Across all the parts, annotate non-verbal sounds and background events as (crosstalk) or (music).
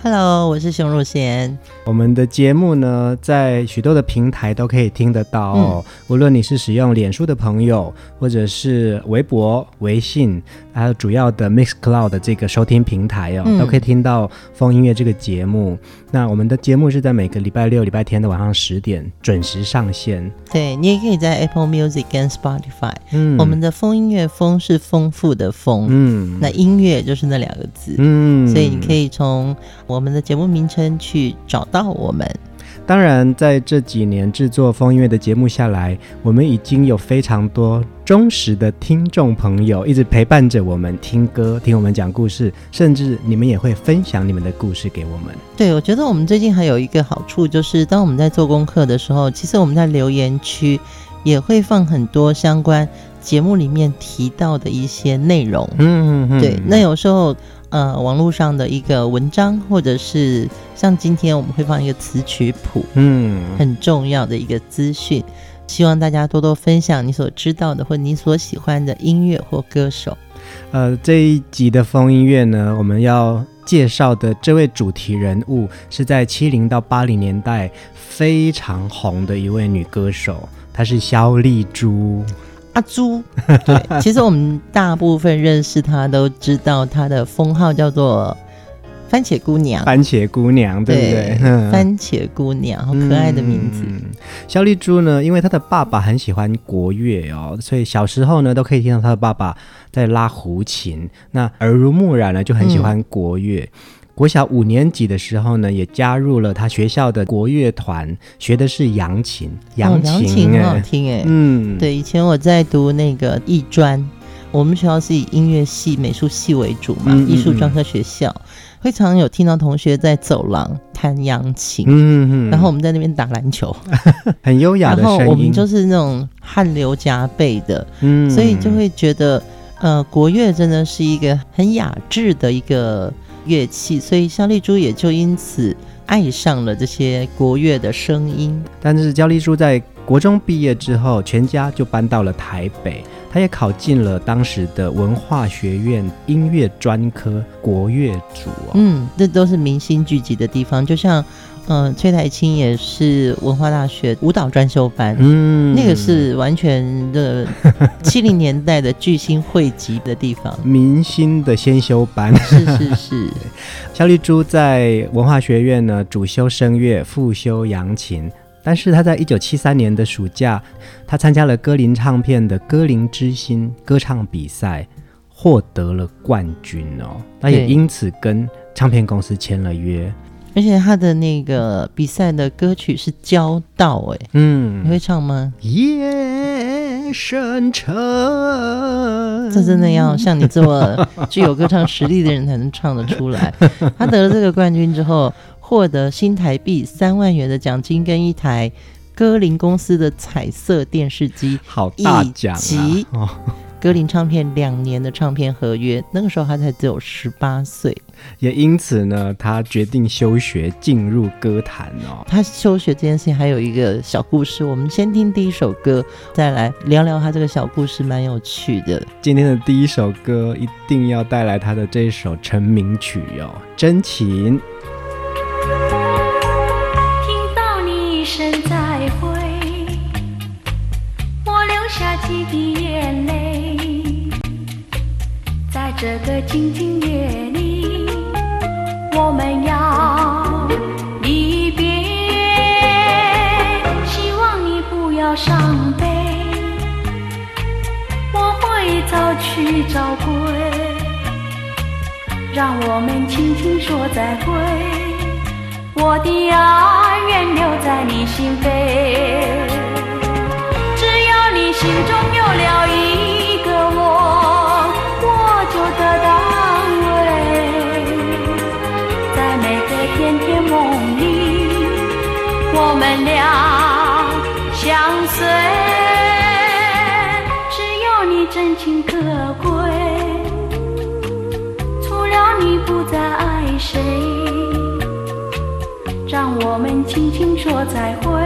Hello，我是熊汝贤。我们的节目呢，在许多的平台都可以听得到哦。嗯、无论你是使用脸书的朋友，或者是微博、微信，还有主要的 Mixcloud 的这个收听平台哦，嗯、都可以听到风音乐这个节目。那我们的节目是在每个礼拜六、礼拜天的晚上十点准时上线。对，你也可以在 Apple Music 跟 Spotify。嗯，我们的风音乐，风是丰富的丰。嗯，那音乐就是那两个字。嗯，所以你可以从我们的节目名称去找到我们。当然，在这几年制作风音乐的节目下来，我们已经有非常多忠实的听众朋友一直陪伴着我们听歌、听我们讲故事，甚至你们也会分享你们的故事给我们。对，我觉得我们最近还有一个好处，就是当我们在做功课的时候，其实我们在留言区也会放很多相关节目里面提到的一些内容。嗯嗯嗯，对，那有时候。呃，网络上的一个文章，或者是像今天我们会放一个词曲谱，嗯，很重要的一个资讯，希望大家多多分享你所知道的或你所喜欢的音乐或歌手。呃，这一集的风音乐呢，我们要介绍的这位主题人物是在七零到八零年代非常红的一位女歌手，她是萧丽珠。阿朱，对，其实我们大部分认识他都知道他的封号叫做番茄姑娘。番茄姑娘，对不对？对番茄姑娘，好可爱的名字。肖丽珠呢，因为她的爸爸很喜欢国乐哦，所以小时候呢都可以听到她的爸爸在拉胡琴，那耳濡目染呢就很喜欢国乐。嗯国小五年级的时候呢，也加入了他学校的国乐团，学的是扬琴。扬琴，很好听哎。嗯，对，以前我在读那个艺专，我们学校是以音乐系、美术系为主嘛，嗯嗯嗯艺术专科学校，会常有听到同学在走廊弹扬琴。嗯。然后我们在那边打篮球，(laughs) 很优雅的声音。然后我们就是那种汗流浃背的，嗯，所以就会觉得，呃，国乐真的是一个很雅致的一个。乐器，所以肖丽珠也就因此爱上了这些国乐的声音。但是肖丽珠在国中毕业之后，全家就搬到了台北，她也考进了当时的文化学院音乐专科国乐组哦。嗯，这都是明星聚集的地方，就像。嗯，崔苔菁也是文化大学舞蹈专修班，嗯，那个是完全的 (laughs) 七零年代的巨星汇集的地方，明星的先修班，是是是。萧 (laughs) 丽珠在文化学院呢，主修声乐，副修扬琴，但是他在一九七三年的暑假，他参加了歌林唱片的歌林之星歌唱比赛，获得了冠军哦，那也因此跟唱片公司签了约。而且他的那个比赛的歌曲是《交道》哎，嗯，你会唱吗？夜深沉，这真的要像你这么具有歌唱实力的人才能唱得出来。他得了这个冠军之后，获得新台币三万元的奖金跟一台歌林公司的彩色电视机，好大奖啊！歌林唱片两年的唱片合约，那个时候他才只有十八岁，也因此呢，他决定休学，进入歌坛哦。他休学这件事情还有一个小故事，我们先听第一首歌，再来聊聊他这个小故事，蛮有趣的。今天的第一首歌一定要带来他的这一首成名曲哟，《真情》。听到你一声再会，我流下几滴眼泪。在这个静静去找归。让我们轻轻说再会，我的爱愿留在你心扉。只要你心中我在乎。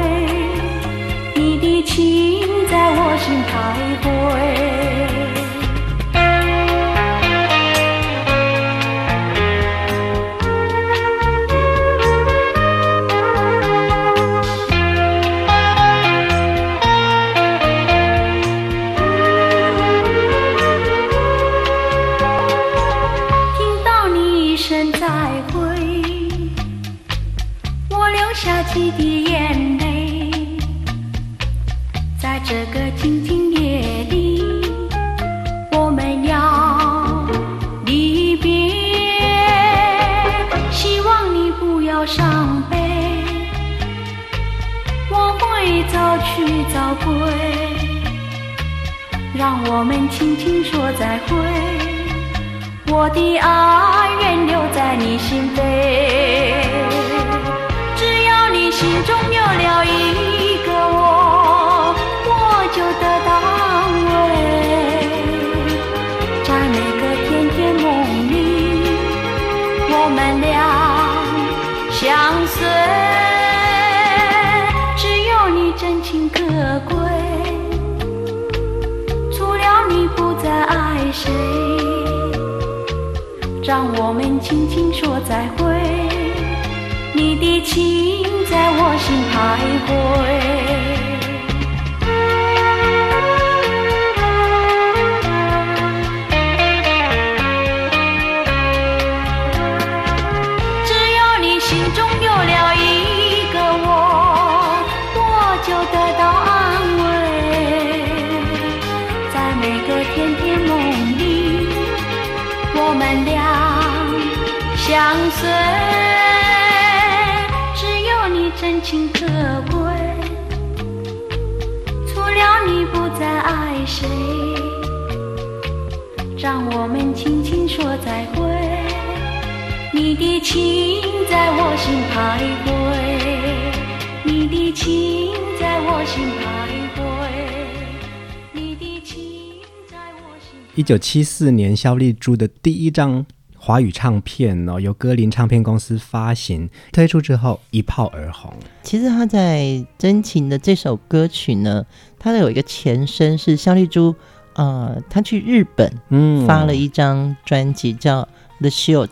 让我们轻轻说再会，我的爱愿留在你心扉。只要你心中有了一个我，让我们轻轻说再会，你的情在我心徘徊。让我们轻轻说再会。你的情在我心徘徊，你的情在我心徘徊，你的情在我心。一九七四年，肖丽珠的第一张。华语唱片哦，由歌林唱片公司发行，推出之后一炮而红。其实他在《真情》的这首歌曲呢，它的有一个前身是肖丽珠，呃，他去日本，嗯，发了一张专辑叫《The Shoji》，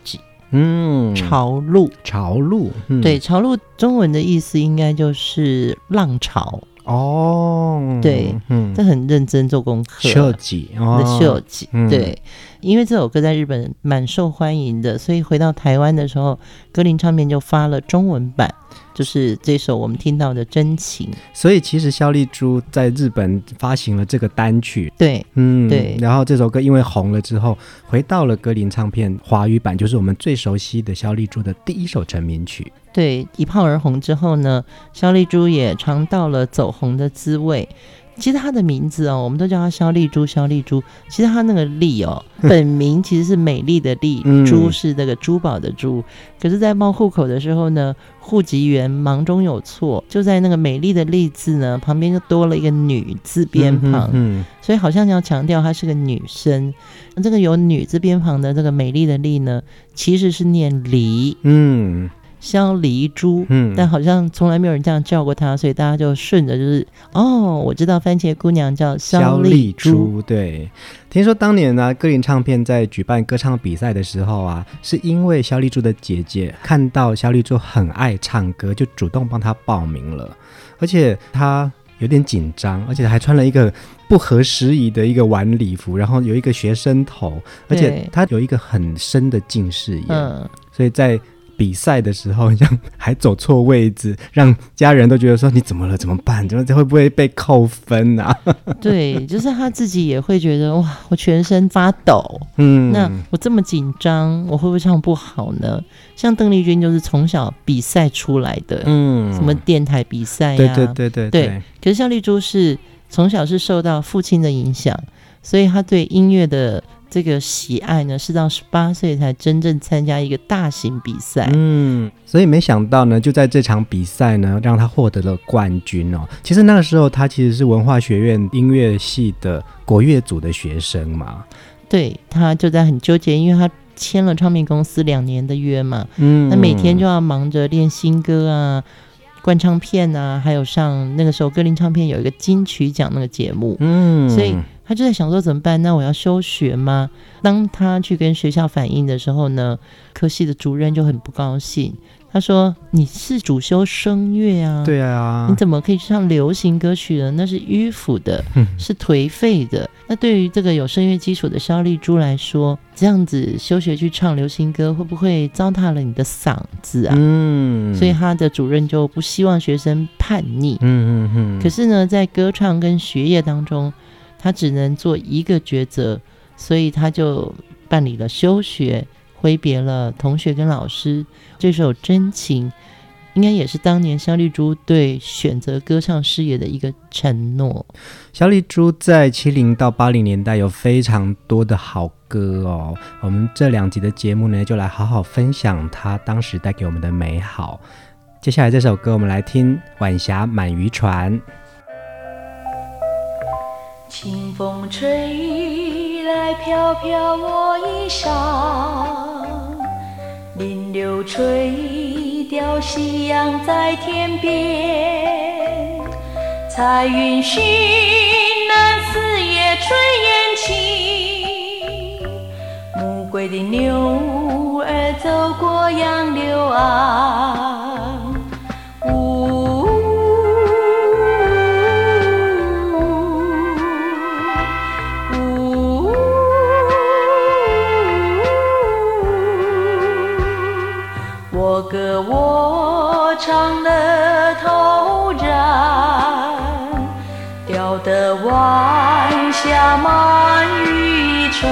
嗯，潮路，潮路，嗯、对，潮路中文的意思应该就是浪潮。哦，对，嗯，这很认真做功课。设计，哦，的设计，对，因为这首歌在日本蛮受欢迎的，所以回到台湾的时候，歌林唱片就发了中文版。就是这首我们听到的真情，所以其实肖丽珠在日本发行了这个单曲，对，嗯，对，然后这首歌因为红了之后，回到了歌林唱片华语版，就是我们最熟悉的肖丽珠的第一首成名曲。对，一炮而红之后呢，肖丽珠也尝到了走红的滋味。其实她的名字哦，我们都叫她肖丽珠，肖丽珠。其实她那个丽哦，(laughs) 本名其实是美丽的丽，珠是那个珠宝的珠。可是，在报户口的时候呢，户籍员忙中有错，就在那个美丽的丽字呢旁边就多了一个女字边旁，嗯，所以好像要强调她是个女生。那这个有女字边旁的这个美丽的丽呢，其实是念离，嗯。萧丽珠，嗯，但好像从来没有人这样叫过她，所以大家就顺着就是哦，我知道番茄姑娘叫肖丽珠，对。听说当年呢、啊，歌林唱片在举办歌唱比赛的时候啊，是因为肖丽珠的姐姐看到肖丽珠很爱唱歌，就主动帮她报名了，而且她有点紧张，而且还穿了一个不合时宜的一个晚礼服，然后有一个学生头，而且她有一个很深的近视眼，嗯，所以在。比赛的时候，像还走错位置，让家人都觉得说你怎么了？怎么办？怎么会不会被扣分啊？(laughs) 对，就是他自己也会觉得哇，我全身发抖。嗯，那我这么紧张，我会不会唱不好呢？像邓丽君就是从小比赛出来的，嗯，什么电台比赛呀？对对对对对。对，可是像丽珠是从小是受到父亲的影响，所以他对音乐的。这个喜爱呢，是到十八岁才真正参加一个大型比赛。嗯，所以没想到呢，就在这场比赛呢，让他获得了冠军哦。其实那个时候，他其实是文化学院音乐系的国乐组的学生嘛。对，他就在很纠结，因为他签了唱片公司两年的约嘛。嗯，那每天就要忙着练新歌啊、灌唱片啊，还有上那个时候歌林唱片有一个金曲奖那个节目。嗯，所以。他就在想说怎么办？那我要休学吗？当他去跟学校反映的时候呢，科系的主任就很不高兴。他说：“你是主修声乐啊，对啊，你怎么可以去唱流行歌曲呢？那是迂腐的，是颓废的。那对于这个有声乐基础的肖丽珠来说，这样子休学去唱流行歌，会不会糟蹋了你的嗓子啊？嗯，所以他的主任就不希望学生叛逆。嗯嗯嗯。可是呢，在歌唱跟学业当中。他只能做一个抉择，所以他就办理了休学，挥别了同学跟老师。这首《真情》应该也是当年肖丽珠对选择歌唱事业的一个承诺。肖丽珠在七零到八零年代有非常多的好歌哦，我们这两集的节目呢，就来好好分享她当时带给我们的美好。接下来这首歌，我们来听《晚霞满渔船》。清风吹来飘飘我衣裳，林柳垂钓夕阳在天边，彩云寻南四野炊烟起，暮归的牛儿走过杨柳岸。我唱得陶然，钓得晚霞满渔船。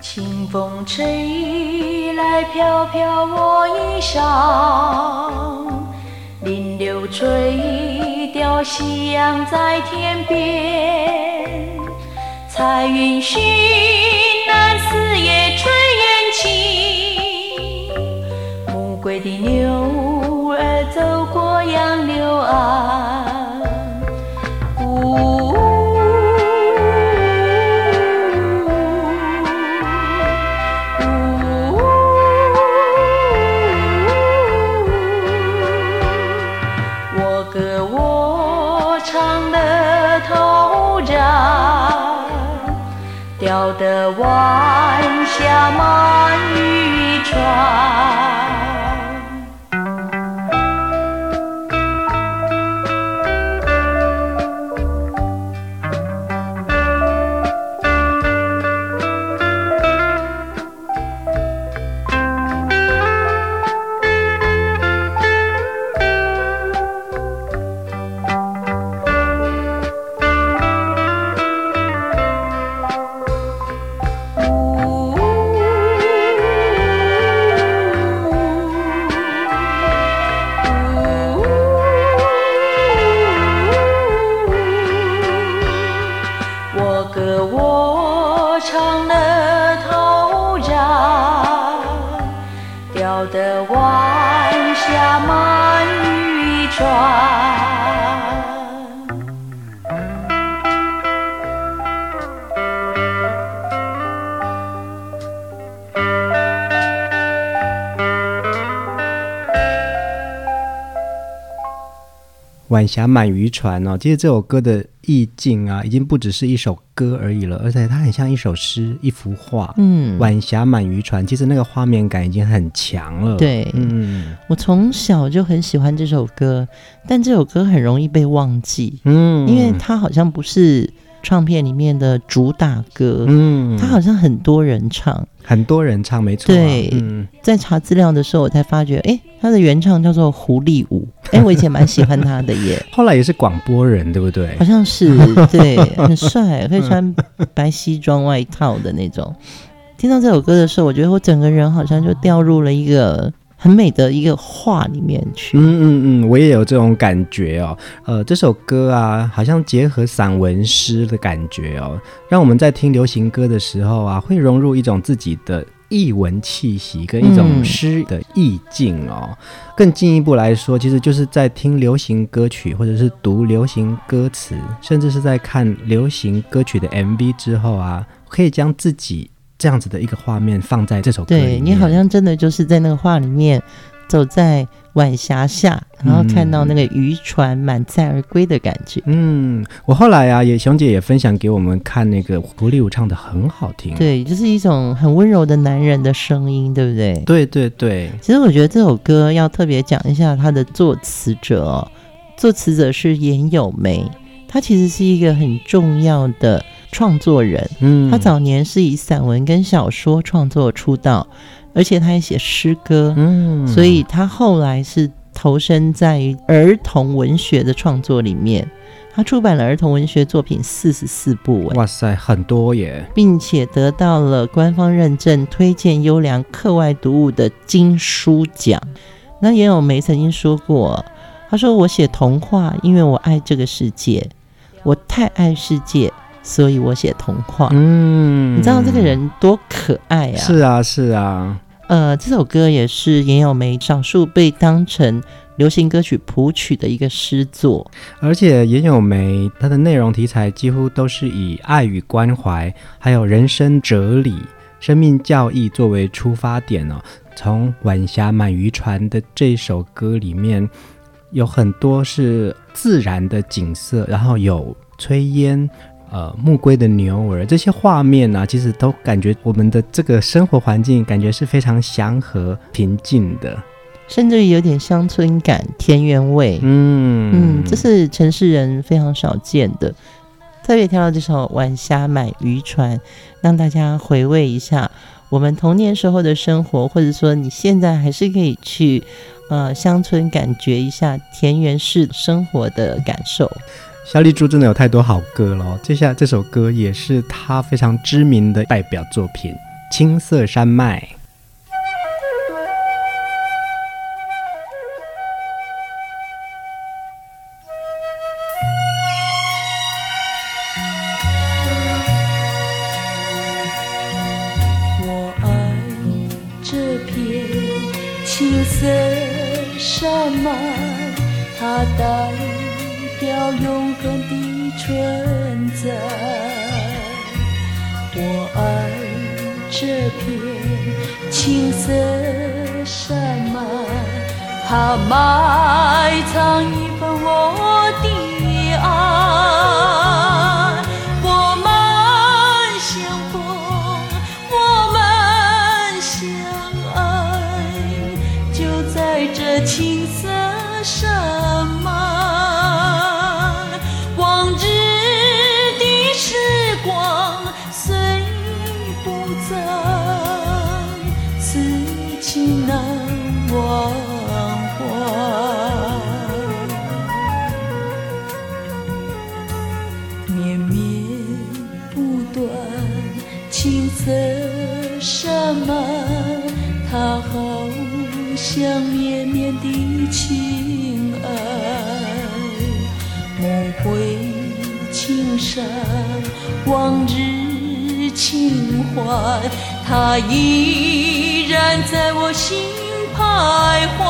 清风吹来，飘飘我衣裳。垂钓夕阳在天边，彩云寻南四野炊烟起，暮归的牛歌我唱了晚霞满渔船哦，其实这首歌的意境啊，已经不只是一首歌而已了，而且它很像一首诗、一幅画。嗯，晚霞满渔船，其实那个画面感已经很强了。对，嗯，我从小就很喜欢这首歌，但这首歌很容易被忘记。嗯，因为它好像不是。唱片里面的主打歌，嗯，他好像很多人唱，很多人唱，没错、啊。对，嗯、在查资料的时候，我才发觉，哎、欸，他的原唱叫做狐狸舞，哎、欸，我以前蛮喜欢他的耶。(laughs) 后来也是广播人，对不对？好像是，(laughs) 对，很帅，会穿白西装外套的那种。听到这首歌的时候，我觉得我整个人好像就掉入了一个。很美的一个画里面去，嗯嗯嗯，我也有这种感觉哦。呃，这首歌啊，好像结合散文诗的感觉哦，让我们在听流行歌的时候啊，会融入一种自己的译文气息跟一种诗的意境哦。更进一步来说，其实就是在听流行歌曲，或者是读流行歌词，甚至是在看流行歌曲的 MV 之后啊，可以将自己。这样子的一个画面放在这首歌里面，对，你好像真的就是在那个画里面，走在晚霞下，然后看到那个渔船满载而归的感觉。嗯，我后来啊，也熊姐也分享给我们看那个狐狸舞唱的很好听，对，就是一种很温柔的男人的声音，对不对？对对对。其实我觉得这首歌要特别讲一下它的作词者哦，作词者是严友梅，他其实是一个很重要的。创作人，嗯，他早年是以散文跟小说创作出道，而且他也写诗歌，嗯，所以他后来是投身在儿童文学的创作里面。他出版了儿童文学作品四十四部，哇塞，很多耶，并且得到了官方认证，推荐优良课外读物的金书奖。那严有梅曾经说过，他说：“我写童话，因为我爱这个世界，我太爱世界。”所以我写童话，嗯，你知道这个人多可爱啊！是啊，是啊，呃，这首歌也是严有梅少数被当成流行歌曲谱曲的一个诗作，而且严有梅它的内容题材几乎都是以爱与关怀，还有人生哲理、生命教义作为出发点哦。从晚霞满渔船的这首歌里面，有很多是自然的景色，然后有炊烟。呃，木龟的牛儿，这些画面呢、啊，其实都感觉我们的这个生活环境感觉是非常祥和平静的，甚至于有点乡村感、田园味。嗯嗯，这是城市人非常少见的。特别挑到这首《晚霞买渔船》，让大家回味一下我们童年时候的生活，或者说你现在还是可以去呃乡村感觉一下田园式生活的感受。萧丽珠真的有太多好歌了，接下来这首歌也是她非常知名的代表作品《青色山脉》。我爱这片青色山脉，它带。要永恒的存在，我爱这片青色山脉，它埋藏一份我的爱。往日情怀，它依然在我心徘徊。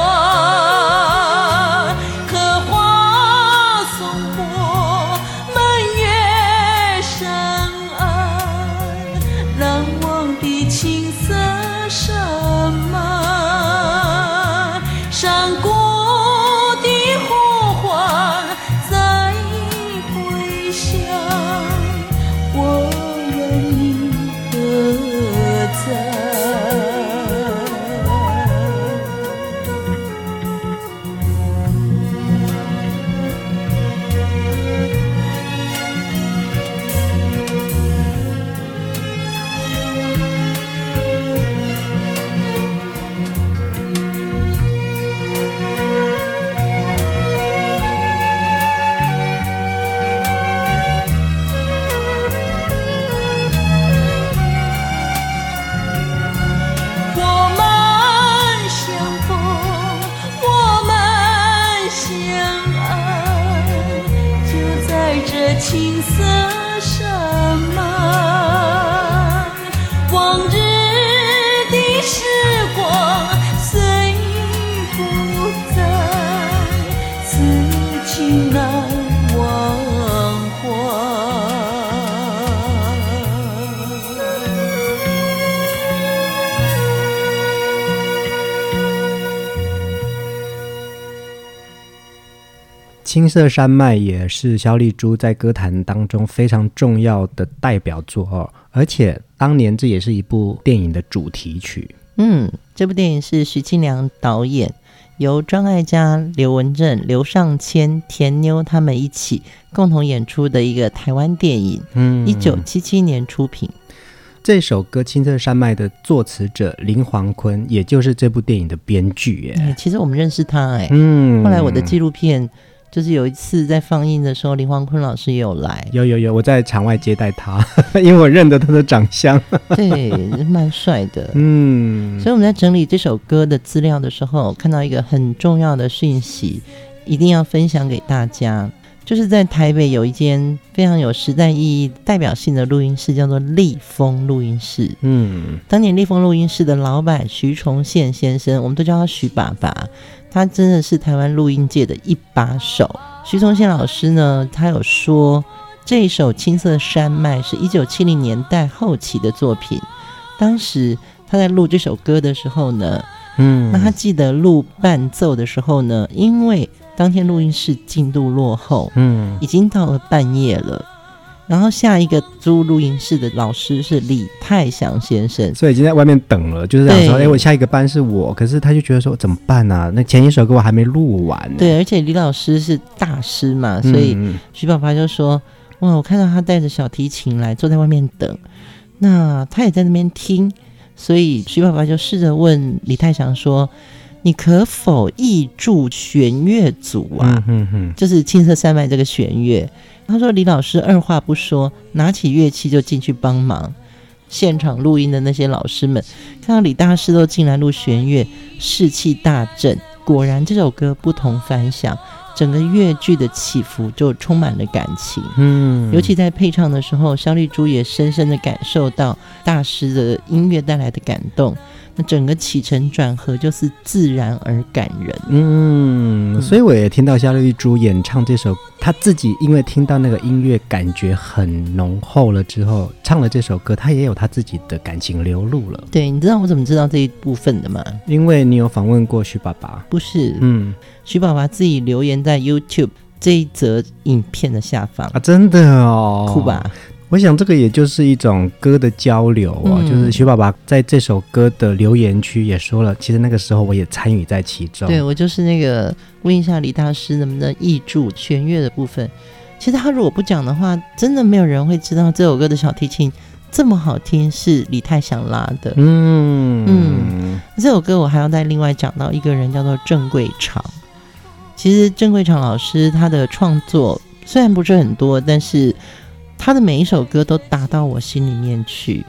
青色山脉也是萧丽珠在歌坛当中非常重要的代表作哦，而且当年这也是一部电影的主题曲。嗯，这部电影是徐庆良导演，由庄爱嘉、刘文正、刘尚谦、田妞他们一起共同演出的一个台湾电影。嗯，一九七七年出品。这首歌《青色山脉》的作词者林黄坤，也就是这部电影的编剧。耶，其实我们认识他哎。嗯，后来我的纪录片。就是有一次在放映的时候，林黄坤老师也有来，有有有，我在场外接待他，(laughs) 因为我认得他的长相，(laughs) 对，蛮帅的，嗯。所以我们在整理这首歌的资料的时候，看到一个很重要的讯息，一定要分享给大家，就是在台北有一间非常有时代意义、代表性的录音室，叫做立丰录音室。嗯，当年立丰录音室的老板徐崇宪先生，我们都叫他徐爸爸。他真的是台湾录音界的一把手。徐崇宪老师呢，他有说这一首《青色山脉》是一九七零年代后期的作品。当时他在录这首歌的时候呢，嗯，那他记得录伴奏的时候呢，因为当天录音室进度落后，嗯，已经到了半夜了。然后下一个租录音室的老师是李泰祥先生，所以已经在外面等了，就是这样说，哎，我下一个班是我，可是他就觉得说怎么办呢、啊？那前一首歌我还没录完。对，而且李老师是大师嘛，所以徐爸爸就说：“哇，我看到他带着小提琴来，坐在外面等，那他也在那边听，所以徐爸爸就试着问李泰祥说：‘你可否译著弦乐组啊？’嗯哼，就是《青色山脉》这个弦乐。”他说：“李老师二话不说，拿起乐器就进去帮忙。现场录音的那些老师们看到李大师都进来录弦乐，士气大振。果然，这首歌不同凡响，整个乐剧的起伏就充满了感情。嗯，尤其在配唱的时候，肖丽珠也深深的感受到大师的音乐带来的感动。”整个起承转合就是自然而感人，嗯，所以我也听到萧丽珠演唱这首，她自己因为听到那个音乐感觉很浓厚了之后，唱了这首歌，她也有她自己的感情流露了。对，你知道我怎么知道这一部分的吗？因为你有访问过徐爸爸，不是？嗯，徐爸爸自己留言在 YouTube 这一则影片的下方啊，真的哦，酷吧？我想这个也就是一种歌的交流啊，嗯、就是徐爸爸在这首歌的留言区也说了，其实那个时候我也参与在其中。对，我就是那个问一下李大师能不能译注弦乐的部分。其实他如果不讲的话，真的没有人会知道这首歌的小提琴这么好听，是李泰祥拉的。嗯嗯，这首歌我还要再另外讲到一个人，叫做郑贵长。其实郑贵长老师他的创作虽然不是很多，但是。他的每一首歌都打到我心里面去，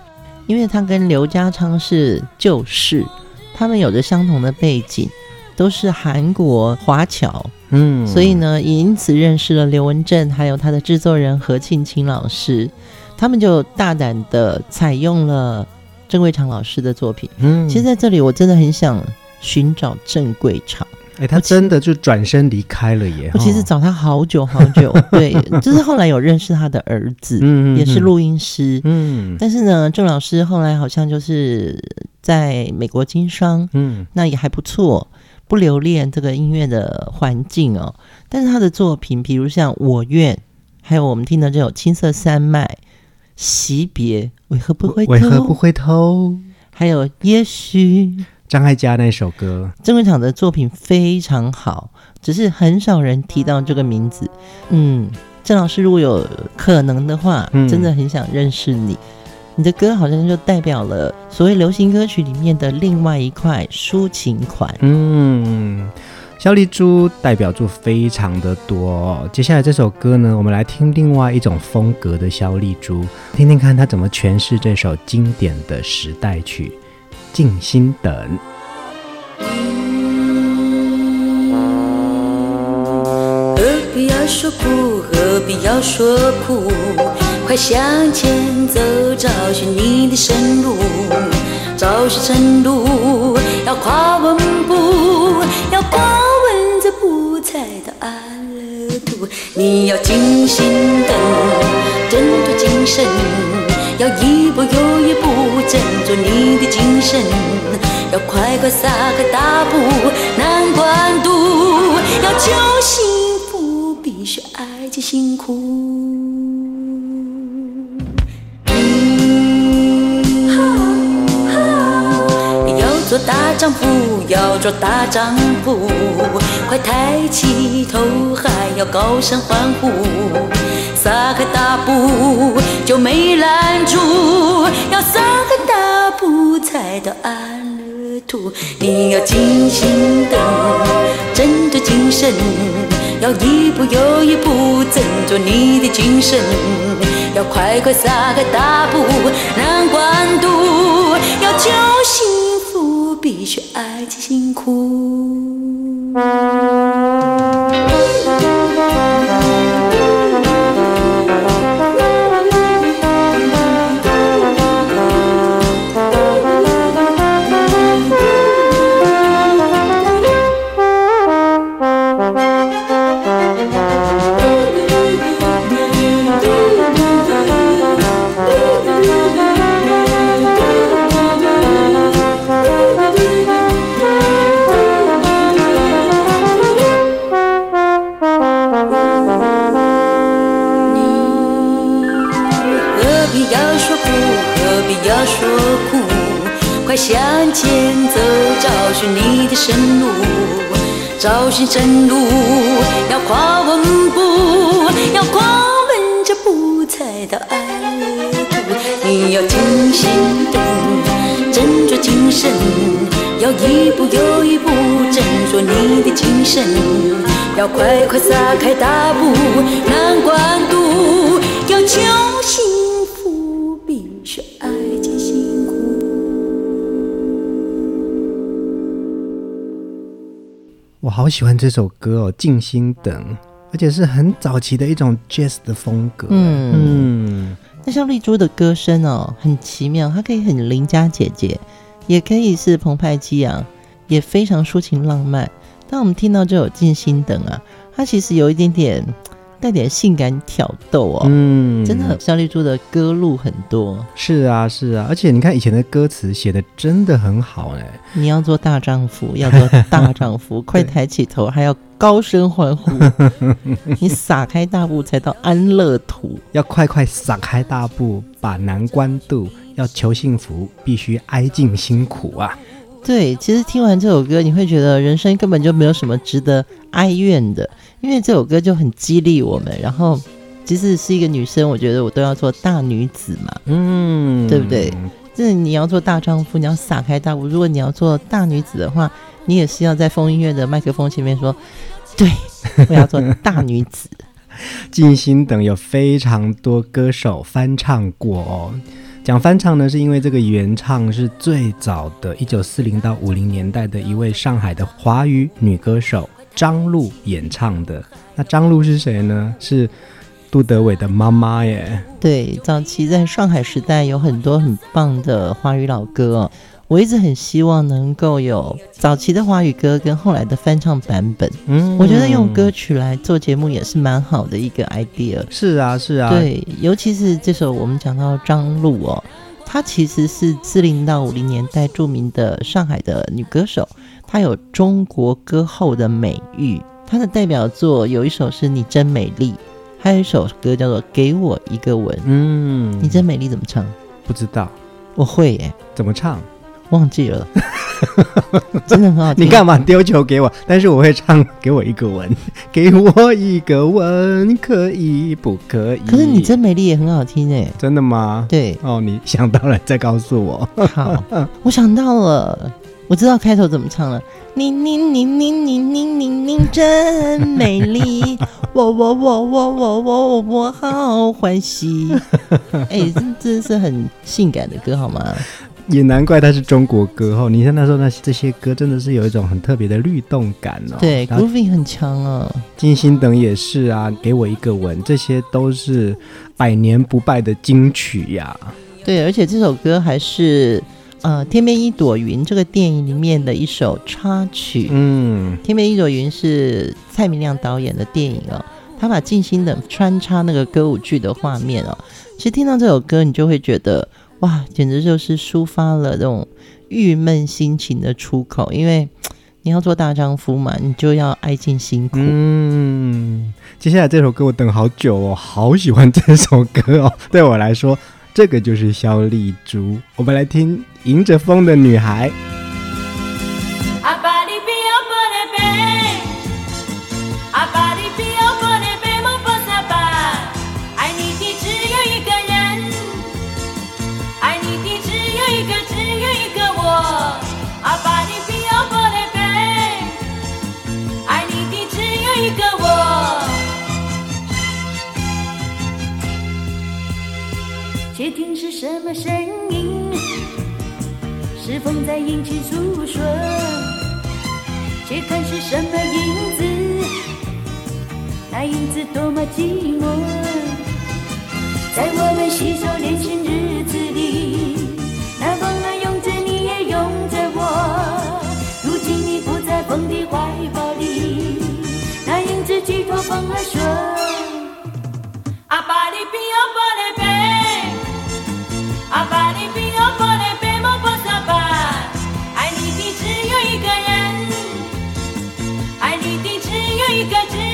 因为他跟刘家昌是旧识，他们有着相同的背景，都是韩国华侨，嗯，所以呢，也因此认识了刘文正，还有他的制作人何庆清老师，他们就大胆的采用了郑贵长老师的作品。嗯，其实在这里我真的很想寻找郑贵长。哎，他真的就转身离开了耶！我其实找他好久好久，(laughs) 对，就是后来有认识他的儿子，嗯，也是录音师，嗯，但是呢，郑老师后来好像就是在美国经商，嗯，那也还不错，不留恋这个音乐的环境哦。但是他的作品，比如像《我愿》，还有我们听的这首《青色山脉》，惜别为何不回头？为何不回头？还有也许。张艾嘉那首歌，郑文场的作品非常好，只是很少人提到这个名字。嗯，郑老师如果有可能的话，嗯、真的很想认识你。你的歌好像就代表了所谓流行歌曲里面的另外一块抒情款。嗯，萧丽珠代表作非常的多。接下来这首歌呢，我们来听另外一种风格的萧丽珠，听听看她怎么诠释这首经典的时代曲。静心等，何必要说苦，何必要说苦？快向前走，找寻你的生路。找寻生路，要跨稳步，要跨稳这步才到安乐土。你要静心等，振作精神，要一步又一步，振作你的精神。要快快撒开大步，难关渡。要求幸福，必须挨尽辛苦。要做大丈夫，要做大丈夫，快抬起头，还要高声欢呼。撒开大步，就没拦住，要撒开大步，才到安乐土。你要静心等，振作精神，要一步又一步，振作你的精神，要快快撒开大步，难关渡，要求幸福，必须挨尽辛苦。快向前走找寻你的生路，找寻生路要跨稳步，要跨稳这步才到爱乐土。你要静心等，振作精神，要一步又一步，振作你的精神，要快快撒开大步，难关渡，要求心好喜欢这首歌哦，《静心等》，而且是很早期的一种 jazz 的风格。嗯嗯，那像丽珠的歌声哦，很奇妙，它可以很邻家姐姐，也可以是澎湃激昂，也非常抒情浪漫。当我们听到这首《静心等》啊，它其实有一点点。带点性感挑逗哦，嗯，真的，萧丽珠的歌路很多，是啊，是啊，而且你看以前的歌词写的真的很好哎，你要做大丈夫，要做大丈夫，(laughs) 快抬起头，还要高声欢呼，(laughs) 你撒开大步才到安乐土，要快快撒开大步把难关渡，要求幸福必须挨尽辛苦啊。对，其实听完这首歌，你会觉得人生根本就没有什么值得哀怨的，因为这首歌就很激励我们。然后，即使是一个女生，我觉得我都要做大女子嘛，嗯，对不对？就是你要做大丈夫，你要撒开大步。如果你要做大女子的话，你也是要在风音乐的麦克风前面说：“对，我要做大女子。(laughs) ”静心等有非常多歌手翻唱过哦。讲翻唱呢，是因为这个原唱是最早的，一九四零到五零年代的一位上海的华语女歌手张璐演唱的。那张璐是谁呢？是杜德伟的妈妈耶。对，早期在上海时代有很多很棒的华语老歌。我一直很希望能够有早期的华语歌跟后来的翻唱版本。嗯，我觉得用歌曲来做节目也是蛮好的一个 idea。是啊，是啊。对，尤其是这首我们讲到张璐哦，她其实是四零到五零年代著名的上海的女歌手，她有中国歌后的美誉。她的代表作有一首是你真美丽，还有一首歌叫做给我一个吻。嗯，你真美丽怎么唱？不知道，我会耶。怎么唱？忘记了，(laughs) 真的很好听。你干嘛丢球给我？但是我会唱，给我一个吻，(laughs) 给我一个吻，可以不可以？可是你真美丽也很好听哎，真的吗？对哦，你想到了再告诉我。好，(laughs) 我想到了，我知道开头怎么唱了。你你你你你你你你真美丽，我我我我我我我好欢喜。哎，这这是很性感的歌好吗？也难怪它是中国歌哦。你看那时候那这些歌真的是有一种很特别的律动感哦。对，grooving 很强哦。金星等也是啊，给我一个吻，这些都是百年不败的金曲呀。对，而且这首歌还是呃《天边一朵云》这个电影里面的一首插曲。嗯，《天边一朵云》是蔡明亮导演的电影哦。他把静心等穿插那个歌舞剧的画面哦，其实听到这首歌，你就会觉得哇，简直就是抒发了这种郁闷心情的出口。因为你要做大丈夫嘛，你就要爱尽辛苦。嗯，接下来这首歌我等好久哦，好喜欢这首歌哦。对我来说，这个就是萧丽珠。我们来听《迎着风的女孩》。窃听是什么声音？是风在引起诉说。且看是什么影子？那影子多么寂寞。在我们携手连心日子里，那风儿拥着你也拥着我。如今你不在风的怀抱里，那影子寄托风儿说：一个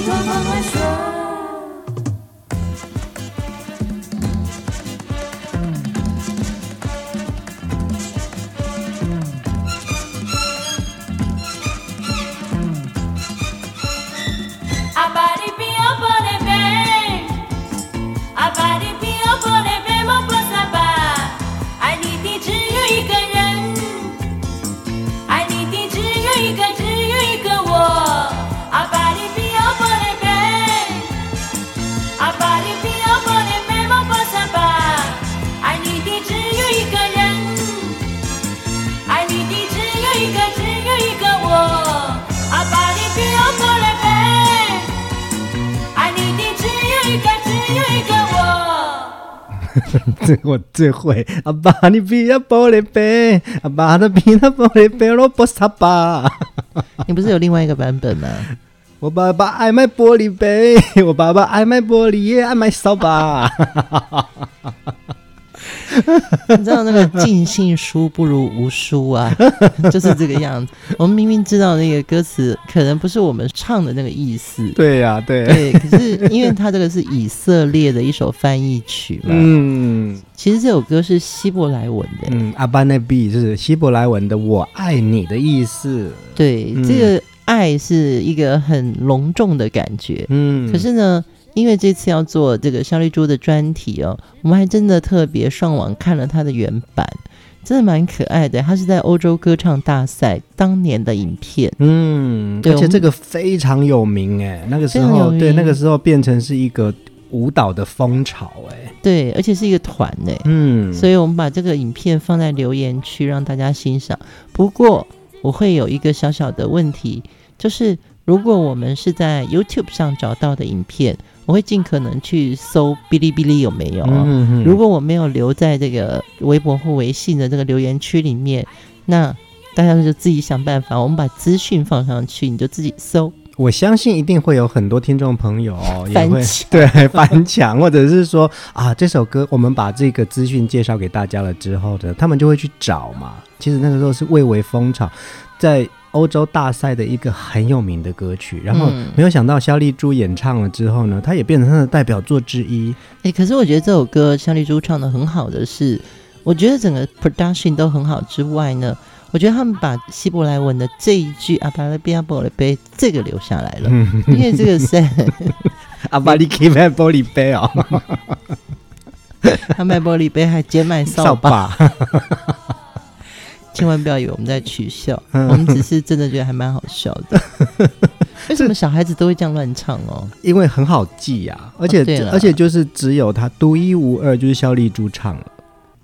寄托风儿这 (laughs) 我最会。阿爸，你比那玻璃杯，阿爸的比那玻璃杯，萝卜沙巴。你不是有另外一个版本吗？我爸爸爱卖玻璃杯，我爸爸爱卖玻璃，爱卖扫把。(laughs) 你知道那个尽信书不如无书啊，(laughs) 就是这个样子。我们明明知道那个歌词可能不是我们唱的那个意思，对呀、啊，对对。可是因为它这个是以色列的一首翻译曲嘛，嗯，其实这首歌是希伯来文的，嗯，阿巴那比就是希伯来文的“我爱你”的意思。对，嗯、这个爱是一个很隆重的感觉，嗯，可是呢。因为这次要做这个肖丽珠的专题哦，我们还真的特别上网看了她的原版，真的蛮可爱的。他是在欧洲歌唱大赛当年的影片，嗯，而且这个非常有名哎，那个时候对那个时候变成是一个舞蹈的风潮哎，对，而且是一个团哎，嗯，所以我们把这个影片放在留言区让大家欣赏。不过我会有一个小小的问题，就是如果我们是在 YouTube 上找到的影片。我会尽可能去搜哔哩哔哩有没有、啊嗯嗯、如果我没有留在这个微博或微信的这个留言区里面，那大家就自己想办法。我们把资讯放上去，你就自己搜。我相信一定会有很多听众朋友 (laughs) 也会 (laughs) 对翻墙，或者是说啊，这首歌我们把这个资讯介绍给大家了之后的，他们就会去找嘛。其实那个时候是蔚为风潮，在欧洲大赛的一个很有名的歌曲。然后没有想到肖丽珠演唱了之后呢，它也变成她的代表作之一。哎、欸，可是我觉得这首歌肖丽珠唱的很好的是，我觉得整个 production 都很好之外呢。我觉得他们把希伯来文的这一句阿巴拉比亚玻璃杯这个留下来了，因为这个是 (laughs) (laughs) 阿巴利基卖玻璃杯哦，(laughs) 他卖玻璃杯还兼卖扫把，千万不要以为我们在取笑，我们只是真的觉得还蛮好笑的。(laughs) 为什么小孩子都会这样乱唱哦？因为很好记呀、啊，而且、哦、而且就是只有他独一无二，就是肖丽珠唱了。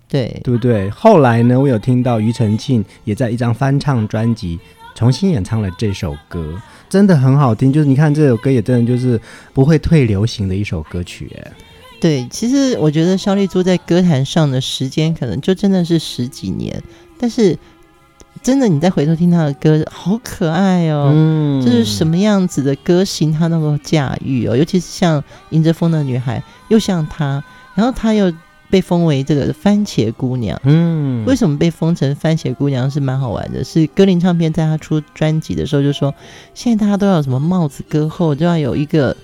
对，对不对？后来呢，我有听到庾澄庆也在一张翻唱专辑重新演唱了这首歌，真的很好听。就是你看这首歌，也真的就是不会退流行的一首歌曲。哎，对，其实我觉得肖丽珠在歌坛上的时间可能就真的是十几年，但是真的你再回头听他的歌，好可爱哦，嗯，就是什么样子的歌型他能够驾驭哦，尤其是像迎着风的女孩，又像她，然后她又。被封为这个番茄姑娘，嗯，为什么被封成番茄姑娘是蛮好玩的。是歌林唱片在他出专辑的时候就说，现在大家都要什么帽子歌后就要有一个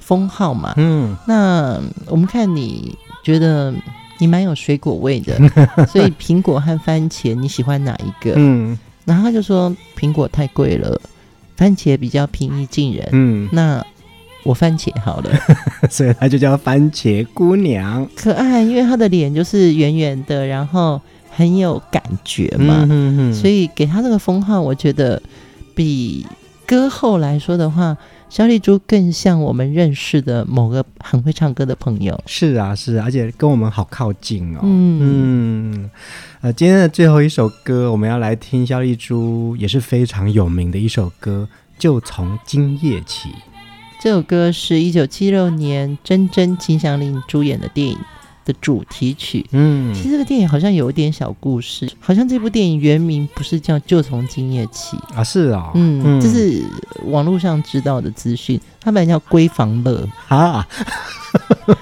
封号嘛，嗯，那我们看你觉得你蛮有水果味的，(laughs) 所以苹果和番茄你喜欢哪一个？嗯，然后他就说苹果太贵了，番茄比较平易近人，嗯，那。我番茄好了，(laughs) 所以他就叫番茄姑娘，可爱，因为她的脸就是圆圆的，然后很有感觉嘛，嗯、哼哼，所以给她这个封号，我觉得比歌后来说的话，萧丽珠更像我们认识的某个很会唱歌的朋友。是啊，是啊，而且跟我们好靠近哦。嗯嗯，呃，今天的最后一首歌，我们要来听小丽珠也是非常有名的一首歌，就从今夜起。这首歌是一九七六年真真金祥林主演的电影的主题曲。嗯，其实这个电影好像有一点小故事，好像这部电影原名不是叫《就从今夜起》啊，是啊、哦，嗯，这是网络上知道的资讯，它本来叫《闺房乐》啊。(laughs)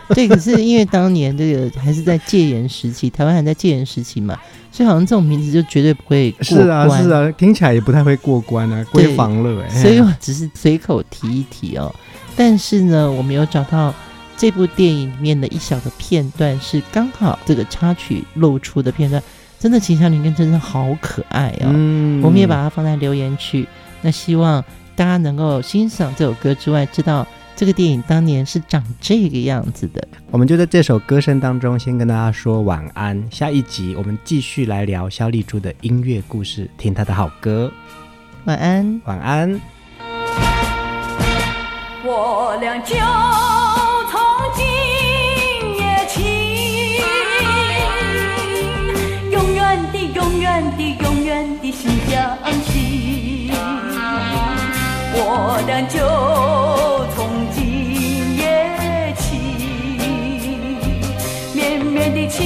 对，可是因为当年这个还是在戒严时期，台湾还在戒严时期嘛，所以好像这种名字就绝对不会过关。是啊，是啊，听起来也不太会过关啊，闺房乐哎。所以我只是随口提一提哦。但是呢，我没有找到这部电影里面的一小个片段，是刚好这个插曲露出的片段，真的秦祥林跟真真好可爱哦。嗯，我们也把它放在留言区，那希望大家能够欣赏这首歌之外，知道这个电影当年是长这个样子的。我们就在这首歌声当中，先跟大家说晚安。下一集我们继续来聊萧丽珠的音乐故事，听她的好歌。晚安，晚安。我俩就相信。我俩就从今夜起，绵绵的情